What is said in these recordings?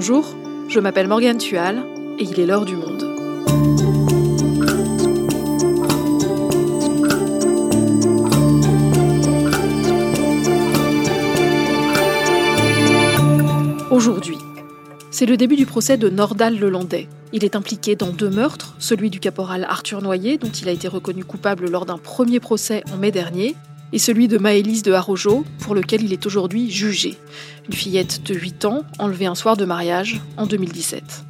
Bonjour, je m'appelle Morgane Tual et il est l'heure du monde. Aujourd'hui, c'est le début du procès de Nordal Lelandais. Il est impliqué dans deux meurtres, celui du caporal Arthur Noyer, dont il a été reconnu coupable lors d'un premier procès en mai dernier, et celui de Maëlys de Harojo, pour lequel il est aujourd'hui jugé. Une fillette de 8 ans, enlevée un soir de mariage en 2017.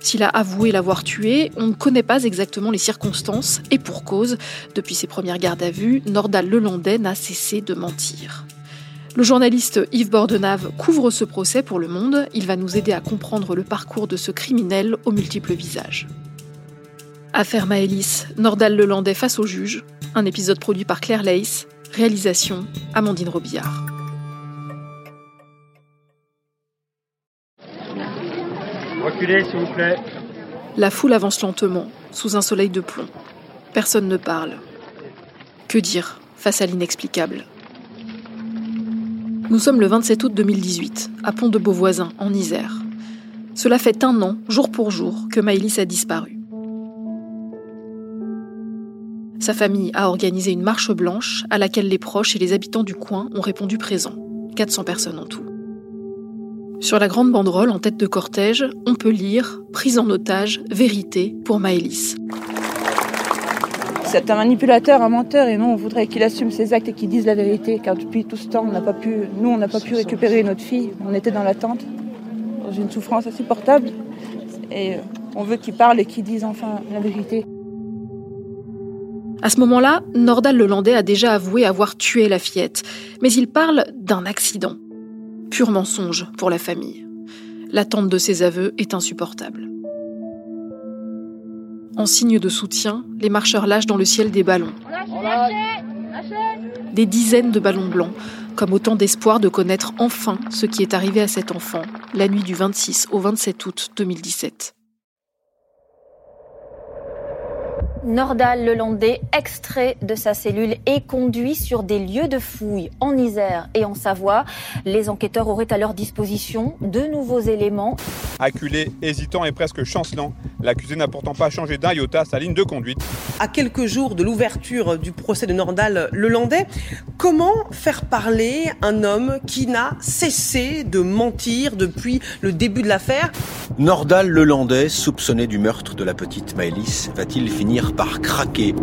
S'il a avoué l'avoir tuée, on ne connaît pas exactement les circonstances, et pour cause, depuis ses premières gardes à vue, Nordal Lelandais n'a cessé de mentir. Le journaliste Yves Bordenave couvre ce procès pour Le Monde. Il va nous aider à comprendre le parcours de ce criminel aux multiples visages. Affaire Maëlys, Nordal Lelandais face au juge. Un épisode produit par Claire Leys. Réalisation Amandine Robillard. Reculez, s'il vous plaît. La foule avance lentement, sous un soleil de plomb. Personne ne parle. Que dire face à l'inexplicable? Nous sommes le 27 août 2018, à Pont de Beauvoisin, en Isère. Cela fait un an, jour pour jour, que Maëlys a disparu. Sa famille a organisé une marche blanche à laquelle les proches et les habitants du coin ont répondu présents. 400 personnes en tout. Sur la grande banderole en tête de cortège, on peut lire Prise en otage, vérité pour Maëlys. C'est un manipulateur, un menteur, et nous, on voudrait qu'il assume ses actes et qu'il dise la vérité, car depuis tout ce temps, nous, on n'a pas pu récupérer notre fille. On était dans l'attente, dans une souffrance insupportable, et on veut qu'il parle et qu'il dise enfin la vérité. À ce moment-là, Nordal Lelandais a déjà avoué avoir tué la fillette, mais il parle d'un accident. Pur mensonge pour la famille. L'attente de ses aveux est insupportable. En signe de soutien, les marcheurs lâchent dans le ciel des ballons. Des dizaines de ballons blancs, comme autant d'espoir de connaître enfin ce qui est arrivé à cet enfant la nuit du 26 au 27 août 2017. Nordal Lelandais, extrait de sa cellule et conduit sur des lieux de fouille en Isère et en Savoie. Les enquêteurs auraient à leur disposition de nouveaux éléments. Acculé, hésitant et presque chancelant, l'accusé n'a pourtant pas changé d'un iota sa ligne de conduite. À quelques jours de l'ouverture du procès de Nordal Lelandais, comment faire parler un homme qui n'a cessé de mentir depuis le début de l'affaire? Nordal Lelandais, soupçonné du meurtre de la petite Maëlys, va-t-il finir par craquer?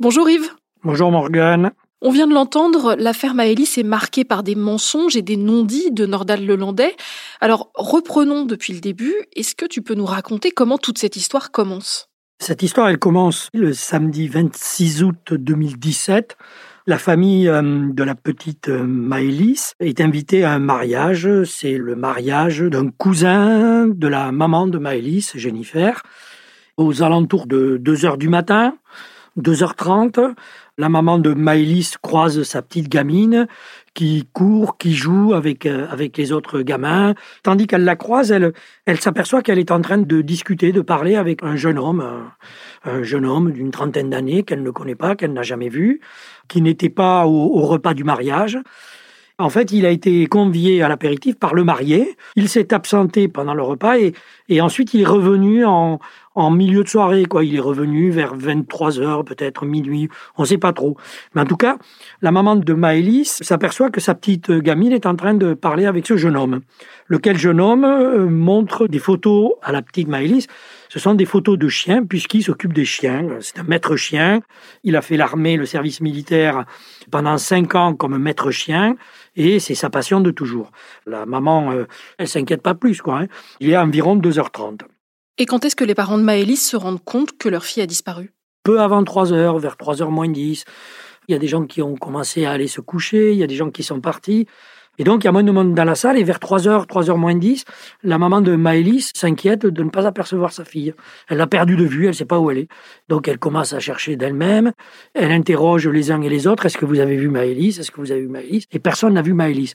Bonjour Yves. Bonjour Morgane. On vient de l'entendre, l'affaire Maëlys est marquée par des mensonges et des non-dits de Nordal Lelandais. Alors reprenons depuis le début. Est-ce que tu peux nous raconter comment toute cette histoire commence? Cette histoire, elle commence le samedi 26 août 2017. La famille euh, de la petite euh, Maëlys est invitée à un mariage. C'est le mariage d'un cousin de la maman de Maëlys, Jennifer aux alentours de 2 heures du matin, 2h30, la maman de Maëlys croise sa petite gamine qui court, qui joue avec, euh, avec les autres gamins. Tandis qu'elle la croise, elle, elle s'aperçoit qu'elle est en train de discuter, de parler avec un jeune homme, un, jeune homme d'une trentaine d'années qu'elle ne connaît pas, qu'elle n'a jamais vu, qui n'était pas au repas du mariage. En fait, il a été convié à l'apéritif par le marié. Il s'est absenté pendant le repas et, et ensuite il est revenu en, en, milieu de soirée. Quoi. Il est revenu vers 23 heures, peut-être minuit, on ne sait pas trop. Mais en tout cas, la maman de Maëlys s'aperçoit que sa petite gamine est en train de parler avec ce jeune homme. Lequel jeune homme euh, montre des photos à la petite Maëlys ce sont des photos de chiens, puisqu'il s'occupe des chiens. C'est un maître chien. Il a fait l'armée, le service militaire pendant cinq ans comme maître chien, et c'est sa passion de toujours. La maman, euh, elle s'inquiète pas plus, quoi. Hein. Il est environ 2h30. Et quand est-ce que les parents de Maëlys se rendent compte que leur fille a disparu? Peu avant 3h, vers 3h moins 10. Il y a des gens qui ont commencé à aller se coucher, il y a des gens qui sont partis. Et donc, il y a moins de monde dans la salle, et vers 3h, 3h moins 10, la maman de Maëlys s'inquiète de ne pas apercevoir sa fille. Elle l'a perdue de vue, elle ne sait pas où elle est. Donc, elle commence à chercher d'elle-même, elle interroge les uns et les autres, est-ce que vous avez vu Maëlys? Est-ce que vous avez vu Maëlys? Et personne n'a vu Maëlys.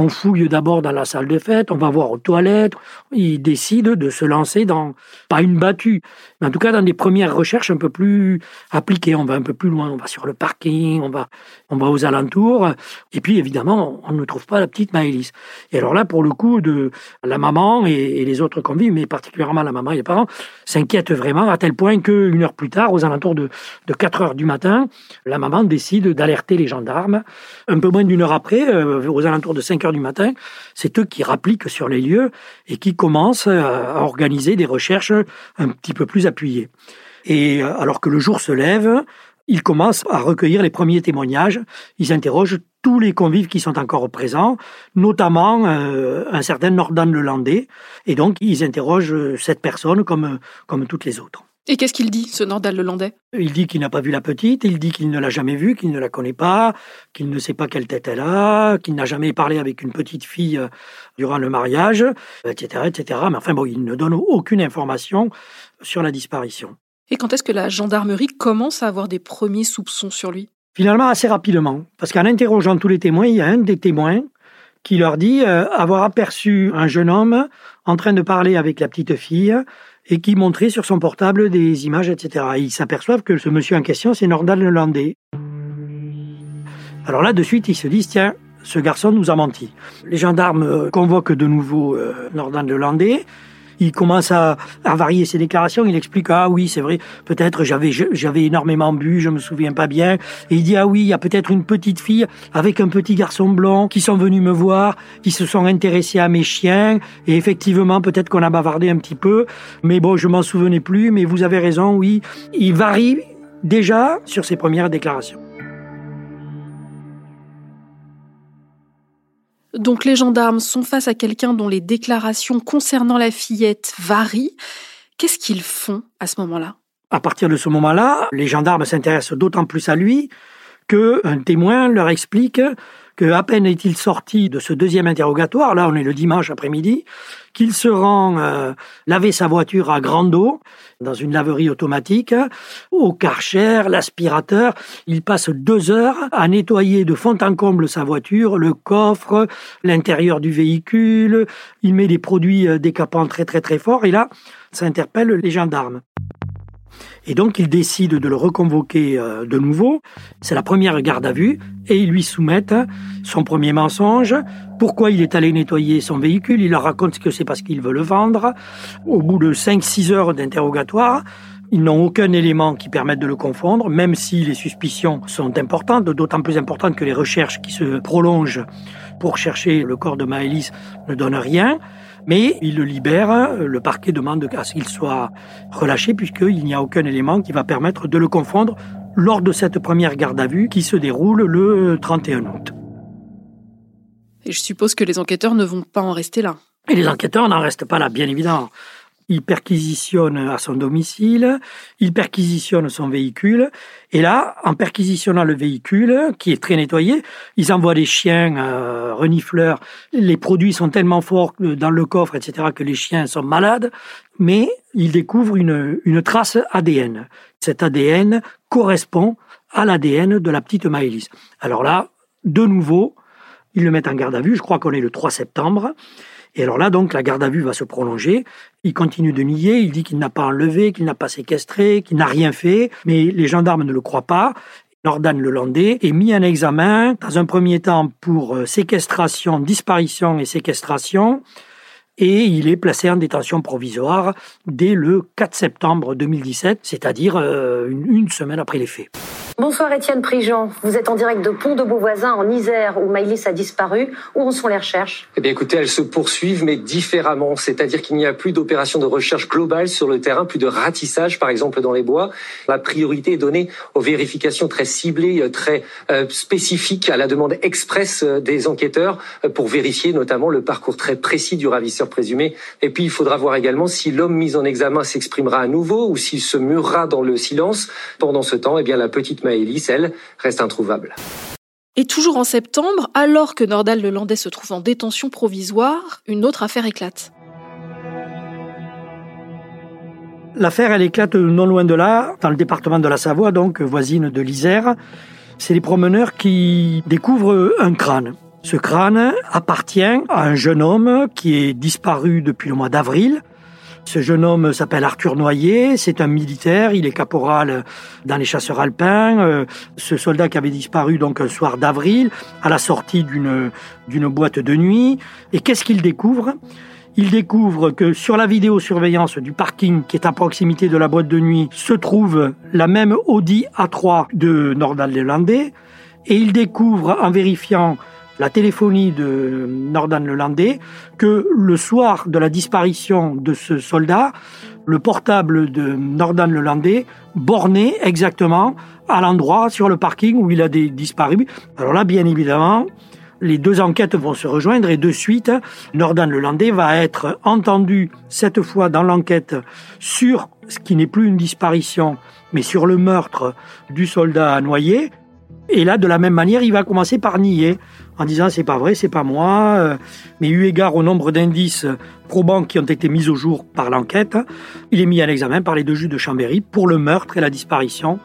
On fouille d'abord dans la salle de fête, on va voir aux toilettes. Il décide de se lancer dans, pas une battue, mais en tout cas dans des premières recherches un peu plus appliquées. On va un peu plus loin, on va sur le parking, on va, on va aux alentours. Et puis évidemment, on ne trouve pas la petite Maëlys. Et alors là, pour le coup, de la maman et, les autres convives, mais particulièrement la maman et les parents, s'inquiètent vraiment à tel point qu'une heure plus tard, aux alentours de, de 4 heures du matin, la maman décide d'alerter les gendarmes. Un peu moins d'une heure après, euh, aux alentours de 5 heures du matin, c'est eux qui rappliquent sur les lieux et qui commencent à organiser des recherches un petit peu plus appuyées. Et euh, alors que le jour se lève, ils commencent à recueillir les premiers témoignages. Ils interrogent tous les convives qui sont encore présents, notamment euh, un certain Nordan Lelandais. Et donc, ils interrogent cette personne comme, comme toutes les autres. Et qu'est-ce qu'il dit, ce Nordal Lelandais? Il dit qu'il n'a pas vu la petite, il dit qu'il ne l'a jamais vue, qu'il ne la connaît pas, qu'il ne sait pas quelle tête elle a, qu'il n'a jamais parlé avec une petite fille euh, durant le mariage, etc., etc. Mais enfin bon, il ne donne aucune information sur la disparition. Et quand est-ce que la gendarmerie commence à avoir des premiers soupçons sur lui? Finalement, assez rapidement, parce qu'en interrogeant tous les témoins, il y a un des témoins qui leur dit euh, avoir aperçu un jeune homme en train de parler avec la petite fille et qui montrait sur son portable des images, etc. ils s'aperçoivent que ce monsieur en question, c'est Nordal Lelandais. Alors là, de suite, ils se disent, tiens, ce garçon nous a menti. Les gendarmes euh, convoquent de nouveau euh, Nordal Lelandais il commence à, varier ses déclarations. Il explique ah oui c'est vrai peut-être j'avais j'avais énormément bu, je me souviens pas bien. Et il dit ah oui il y a peut-être une petite fille avec un petit garçon blond qui sont venus me voir, qui se sont intéressés à mes chiens. Et effectivement peut-être qu'on a bavardé un petit peu, mais bon je m'en souvenais plus. Mais vous avez raison oui il varie déjà sur ses premières déclarations. Donc les gendarmes sont face à quelqu'un dont les déclarations concernant la fillette varient. Qu'est-ce qu'ils font à ce moment-là? À partir de ce moment-là, les gendarmes s'intéressent d'autant plus à lui qu'un témoin leur explique que à peine est-il sorti de ce deuxième interrogatoire, là on est le dimanche après-midi, qu'il se rend euh, laver sa voiture à grande eau dans une laverie automatique, au karcher, l'aspirateur. Il passe deux heures à nettoyer de fond en comble sa voiture, le coffre, l'intérieur du véhicule. Il met des produits euh, décapants très très très forts et là, ça interpelle les gendarmes. Et donc, ils décident de le reconvoquer euh, de nouveau. C'est la première garde à vue. Et ils lui soumettent son premier mensonge. Pourquoi il est allé nettoyer son véhicule? Il leur raconte que c'est parce qu'il veut le vendre. Au bout de 5-6 heures d'interrogatoire, ils n'ont aucun élément qui permette de le confondre, même si les suspicions sont importantes, d'autant plus importantes que les recherches qui se prolongent pour chercher le corps de Maëlys ne donnent rien. Mais il le libère, le parquet demande à ce qu'il soit relâché puisqu'il n'y a aucun élément qui va permettre de le confondre lors de cette première garde à vue qui se déroule le 31 août. Et je suppose que les enquêteurs ne vont pas en rester là. Et les enquêteurs n'en restent pas là, bien évidemment il perquisitionne à son domicile, il perquisitionne son véhicule, et là, en perquisitionnant le véhicule, qui est très nettoyé, ils envoient des chiens euh, renifleurs, les produits sont tellement forts dans le coffre, etc., que les chiens sont malades, mais ils découvrent une, une trace ADN. Cet ADN correspond à l'ADN de la petite Maëlys. Alors là, de nouveau, ils le mettent en garde à vue, je crois qu'on est le 3 septembre, et alors là, donc, la garde à vue va se prolonger. Il continue de nier, il dit qu'il n'a pas enlevé, qu'il n'a pas séquestré, qu'il n'a rien fait, mais les gendarmes ne le croient pas. Nordan Lelandais est mis en examen, dans un premier temps pour euh, séquestration, disparition et séquestration, et il est placé en détention provisoire dès le 4 septembre 2017, c'est-à-dire euh, une semaine après les faits. Bonsoir Étienne Prigent, vous êtes en direct de Pont de Beauvoisin en Isère où Maïlis a disparu. Où en sont les recherches? Eh bien écoutez, elles se poursuivent mais différemment, c'est-à-dire qu'il n'y a plus d'opération de recherche globale sur le terrain, plus de ratissage par exemple dans les bois. La priorité est donnée aux vérifications très ciblées, euh, très euh, spécifiques à la demande express euh, des enquêteurs pour vérifier notamment le parcours très précis du ravisseur présumé. Et puis il faudra voir également si l'homme mis en examen s'exprimera à nouveau ou s'il se murera dans le silence. Pendant ce temps, eh bien la petite Maëlys, elle, reste introuvable. Et toujours en septembre, alors que Nordal Lelandais se trouve en détention provisoire, une autre affaire éclate. L'affaire, elle éclate non loin de là, dans le département de la Savoie, donc voisine de l'Isère. C'est les promeneurs qui découvrent un crâne. Ce crâne appartient à un jeune homme qui est disparu depuis le mois d'avril. Ce jeune homme s'appelle Arthur Noyer, c'est un militaire, il est caporal dans les chasseurs alpins. Euh, ce soldat qui avait disparu donc un soir d'avril à la sortie d'une boîte de nuit. Et qu'est-ce qu'il découvre? Il découvre que sur la vidéosurveillance du parking qui est à proximité de la boîte de nuit se trouve la même Audi A3 de Nordal Lelandais et il découvre en vérifiant la téléphonie de Nordan Lelandais que le soir de la disparition de ce soldat, le portable de Nordan Lelandais bornait exactement à l'endroit sur le parking où il a disparu. Alors là, bien évidemment, les deux enquêtes vont se rejoindre et de suite, Nordan Lelandais va être entendu cette fois dans l'enquête sur ce qui n'est plus une disparition, mais sur le meurtre du soldat noyé. Et là, de la même manière, il va commencer par nier en disant c'est pas vrai, c'est pas moi. Euh, mais eu égard au nombre d'indices probants qui ont été mis au jour par l'enquête, il est mis à l'examen par les deux juges de Chambéry pour le meurtre et la disparition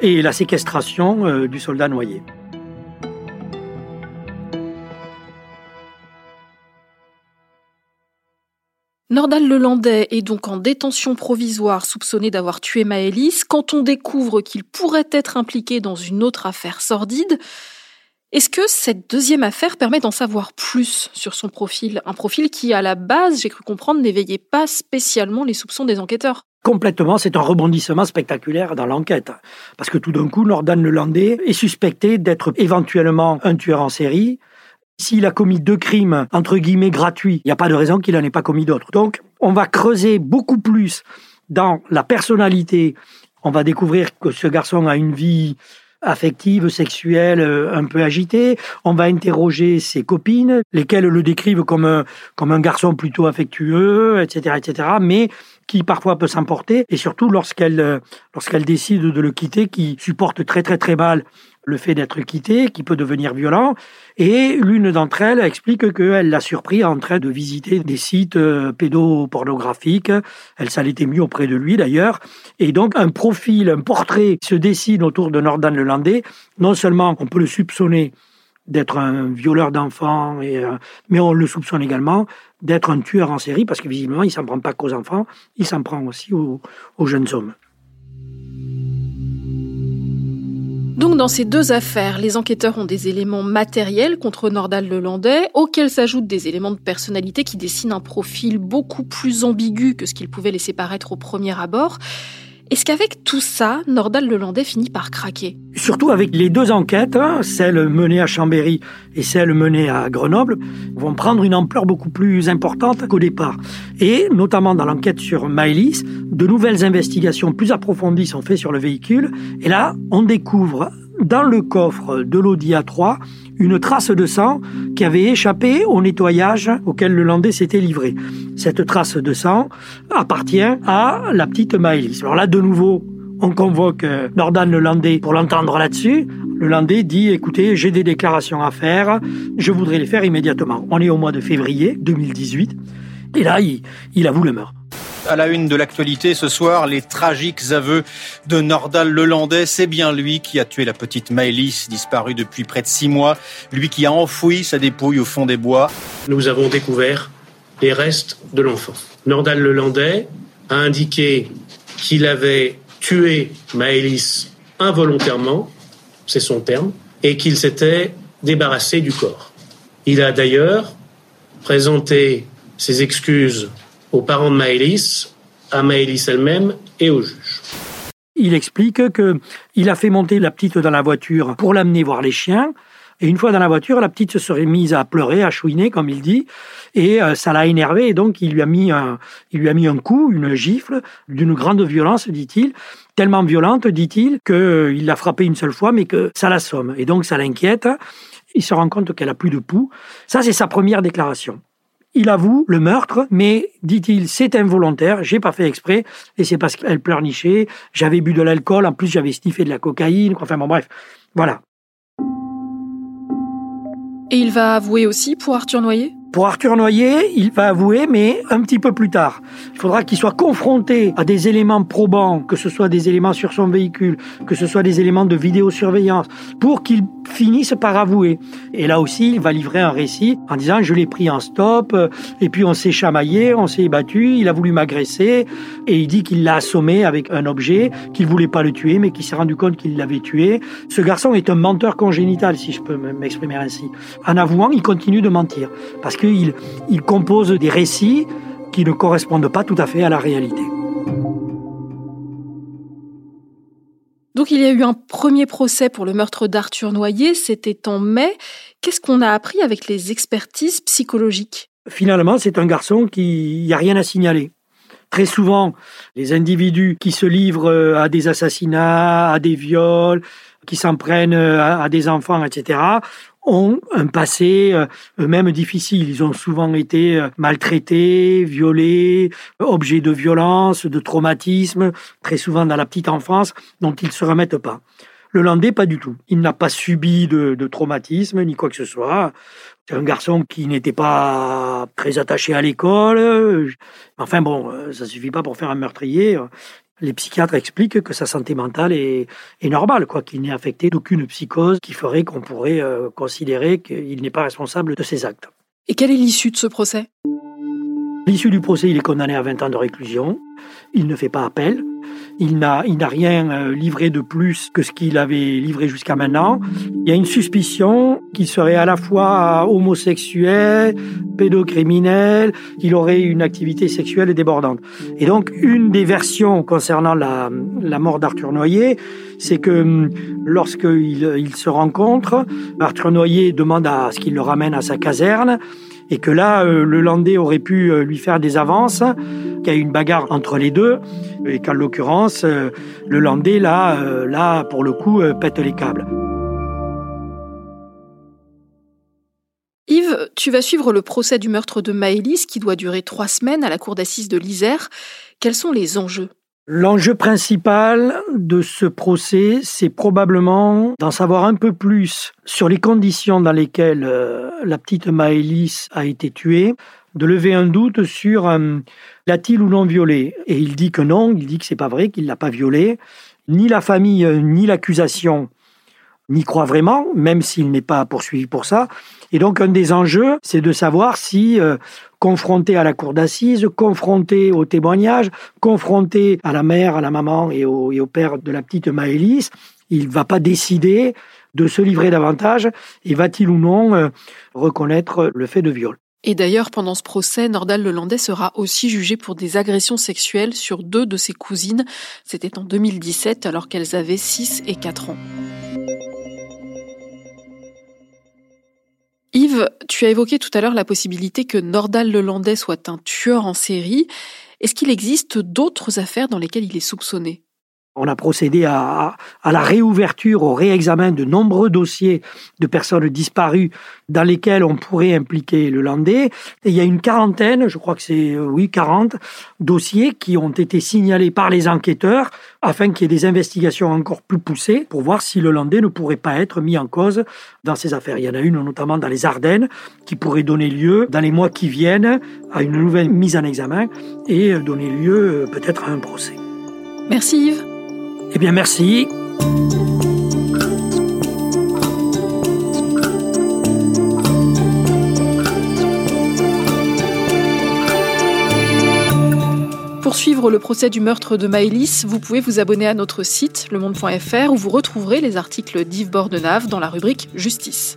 et la séquestration euh, du soldat noyé. Nordal Lelandais est donc en détention provisoire soupçonné d'avoir tué Maëlys quand on découvre qu'il pourrait être impliqué dans une autre affaire sordide. Est-ce que cette deuxième affaire permet d'en savoir plus sur son profil? Un profil qui, à la base, j'ai cru comprendre, n'éveillait pas spécialement les soupçons des enquêteurs. Complètement, c'est un rebondissement spectaculaire dans l'enquête. Parce que tout d'un coup, Nordal Lelandais est suspecté d'être éventuellement un tueur en série, s'il a commis deux crimes, entre guillemets, gratuits, il n'y a pas de raison qu'il n'en ait pas commis d'autres. Donc, on va creuser beaucoup plus dans la personnalité. On va découvrir que ce garçon a une vie affective, sexuelle, euh, un peu agitée. On va interroger ses copines, lesquelles le décrivent comme un, comme un garçon plutôt affectueux, etc., etc., mais qui parfois peut s'emporter, et surtout lorsqu'elle euh, lorsqu'elle décide de le quitter, qui supporte très très très mal le fait d'être quitté, qui peut devenir violent. Et l'une d'entre elles explique qu'elle l'a surpris en train de visiter des sites euh, pédopornographiques. Elle s'en était mis auprès de lui d'ailleurs. Et donc un profil, un portrait se dessine autour de Nordan Lelandais. Non seulement on peut le soupçonner d'être un violeur d'enfants, euh, mais on le soupçonne également d'être un tueur en série, parce que visiblement, il s'en prend pas qu'aux enfants, il s'en prend aussi aux jeunes hommes. Donc dans ces deux affaires, les enquêteurs ont des éléments matériels contre Nordal Lelandais, auxquels s'ajoutent des éléments de personnalité qui dessinent un profil beaucoup plus ambigu que ce qu'ils pouvaient laisser paraître au premier abord. Est-ce qu'avec tout ça, Nordal Lelandais finit par craquer? Surtout avec les deux enquêtes, hein, celle menée à Chambéry et celle menée à Grenoble, vont prendre une ampleur beaucoup plus importante qu'au départ. Et notamment dans l'enquête sur Maëlys, de nouvelles investigations plus approfondies sont faites sur le véhicule. Et là, on découvre dans le coffre de l'Audi A3 une trace de sang qui avait échappé au nettoyage auquel le Landais s'était livré. Cette trace de sang appartient à la petite Maëlys. Alors là, de nouveau, on convoque euh, Nordan le Landais pour l'entendre là-dessus. Le Landais dit, écoutez, j'ai des déclarations à faire, je voudrais les faire immédiatement. On est au mois de février 2018, et là, il, il avoue le meurtre. À la une de l'actualité ce soir, les tragiques aveux de Nordal Lelandais. C'est bien lui qui a tué la petite Maëlys, disparue depuis près de six mois. Lui qui a enfoui sa dépouille au fond des bois. Nous avons découvert les restes de l'enfant. Nordal Lelandais a indiqué qu'il avait tué Maëlys involontairement, c'est son terme, et qu'il s'était débarrassé du corps. Il a d'ailleurs présenté ses excuses aux parents de Maëlys, à Maëlys elle-même et au juge. Il explique que il a fait monter la petite dans la voiture pour l'amener voir les chiens. Et une fois dans la voiture, la petite se serait mise à pleurer, à chouiner, comme il dit, et euh, ça l'a énervé. Et donc, il lui a mis un, il lui a mis un coup, une gifle, d'une grande violence, dit-il, tellement violente, dit-il, qu'il euh, l'a frappé une seule fois, mais que ça l'assomme. Et donc, ça l'inquiète. Il se rend compte qu'elle a plus de pouls. Ça, c'est sa première déclaration. Il avoue le meurtre, mais dit-il, c'est involontaire, j'ai pas fait exprès, et c'est parce qu'elle pleurnichait, j'avais bu de l'alcool, en plus j'avais sniffé de la cocaïne, enfin bon bref, voilà. Et il va avouer aussi pour Arthur Noyer? Pour Arthur Noyer, il va avouer, mais un petit peu plus tard. Il faudra qu'il soit confronté à des éléments probants, que ce soit des éléments sur son véhicule, que ce soit des éléments de vidéosurveillance, pour qu'il finisse par avouer. Et là aussi, il va livrer un récit en disant je l'ai pris en stop, euh, et puis on s'est chamaillé, on s'est battu, il a voulu m'agresser, et il dit qu'il l'a assommé avec un objet, qu'il voulait pas le tuer, mais qu'il s'est rendu compte qu'il l'avait tué. Ce garçon est un menteur congénital, si je peux m'exprimer ainsi. En avouant, il continue de mentir, parce qu'il il compose des récits qui ne correspondent pas tout à fait à la réalité. Donc il y a eu un premier procès pour le meurtre d'Arthur Noyer, c'était en mai. Qu'est-ce qu'on a appris avec les expertises psychologiques? Finalement, c'est un garçon qui n'y a rien à signaler. Très souvent, les individus qui se livrent à des assassinats, à des viols, qui s'en prennent à des enfants, etc., ont un passé euh, eux-mêmes difficile. Ils ont souvent été euh, maltraités, violés, objets de violence, de traumatisme, très souvent dans la petite enfance, dont ils ne se remettent pas. Le Landais, pas du tout. Il n'a pas subi de, de, traumatisme ni quoi que ce soit. C'est un garçon qui n'était pas très attaché à l'école. Enfin bon, euh, ça suffit pas pour faire un meurtrier les psychiatres expliquent que sa santé mentale est, normale, quoi, qu'il n'est affecté d'aucune psychose qui ferait qu'on pourrait euh, considérer qu'il n'est pas responsable de ses actes. Et quelle est l'issue de ce procès? L'issue du procès, il est condamné à 20 ans de réclusion. Il ne fait pas appel. Il n'a, il n'a rien euh, livré de plus que ce qu'il avait livré jusqu'à maintenant. Il y a une suspicion qu'il serait à la fois homosexuel, pédocriminel, qu'il aurait une activité sexuelle débordante. Et donc, une des concernant la, la mort d'Arthur Noyer, c'est que hum, lorsqu'ils il se rencontrent, Arthur Noyer demande à ce qu'il le ramène à sa caserne et que là, euh, le Landais aurait pu euh, lui faire des avances, qu'il y a eu une bagarre entre les deux, et qu'en l'occurrence, euh, le Landais, là, là, pour le coup, pète les câbles. Yves, tu vas suivre le procès du meurtre de Maëlys qui doit durer trois semaines à la cour d'assises de l'Isère. Quels sont les enjeux? L'enjeu principal de ce procès, c'est probablement d'en savoir un peu plus sur les conditions dans lesquelles euh, la petite Maëlys a été tuée, de lever un doute sur euh, l'a-t-il ou non violée. Et il dit que non, il dit que c'est pas vrai, qu'il l'a pas violée. Ni la famille, euh, ni l'accusation n'y croient vraiment, même s'il n'est pas poursuivi pour ça. Et donc un des enjeux, c'est de savoir si confronté à la cour d'assises, confronté au témoignage, confronté à la mère, à la maman et au, père de la petite Maëlys, il va pas décider de se livrer davantage et va-t-il ou non euh, reconnaître le fait de viol. Et d'ailleurs, pendant ce procès, Nordal Lelandais sera aussi jugé pour des agressions sexuelles sur deux de ses cousines. C'était en 2017 alors qu'elles avaient 6 et 4 ans. Yves, tu as évoqué tout à l'heure la possibilité que Nordal Lelandais soit un tueur en série. Est-ce qu'il existe d'autres affaires dans lesquelles il est soupçonné? On a procédé à, la réouverture, au réexamen de nombreux dossiers de personnes disparues dans lesquels on pourrait impliquer le Landais. Et il y a une quarantaine, je crois que c'est, euh, oui, 40 dossiers qui ont été signalés par les enquêteurs afin qu'il y ait des investigations encore plus poussées pour voir si le Landais ne pourrait pas être mis en cause dans ces affaires. Il y en a une notamment dans les Ardennes qui pourrait donner lieu, dans les mois qui viennent, à une nouvelle mise en examen et donner lieu euh, peut-être à un procès. Merci Yves. Eh bien, merci. Pour suivre le procès du meurtre de Maëlys, vous pouvez vous abonner à notre site lemonde.fr où vous retrouverez les articles d'Yves Bordenave dans la rubrique Justice.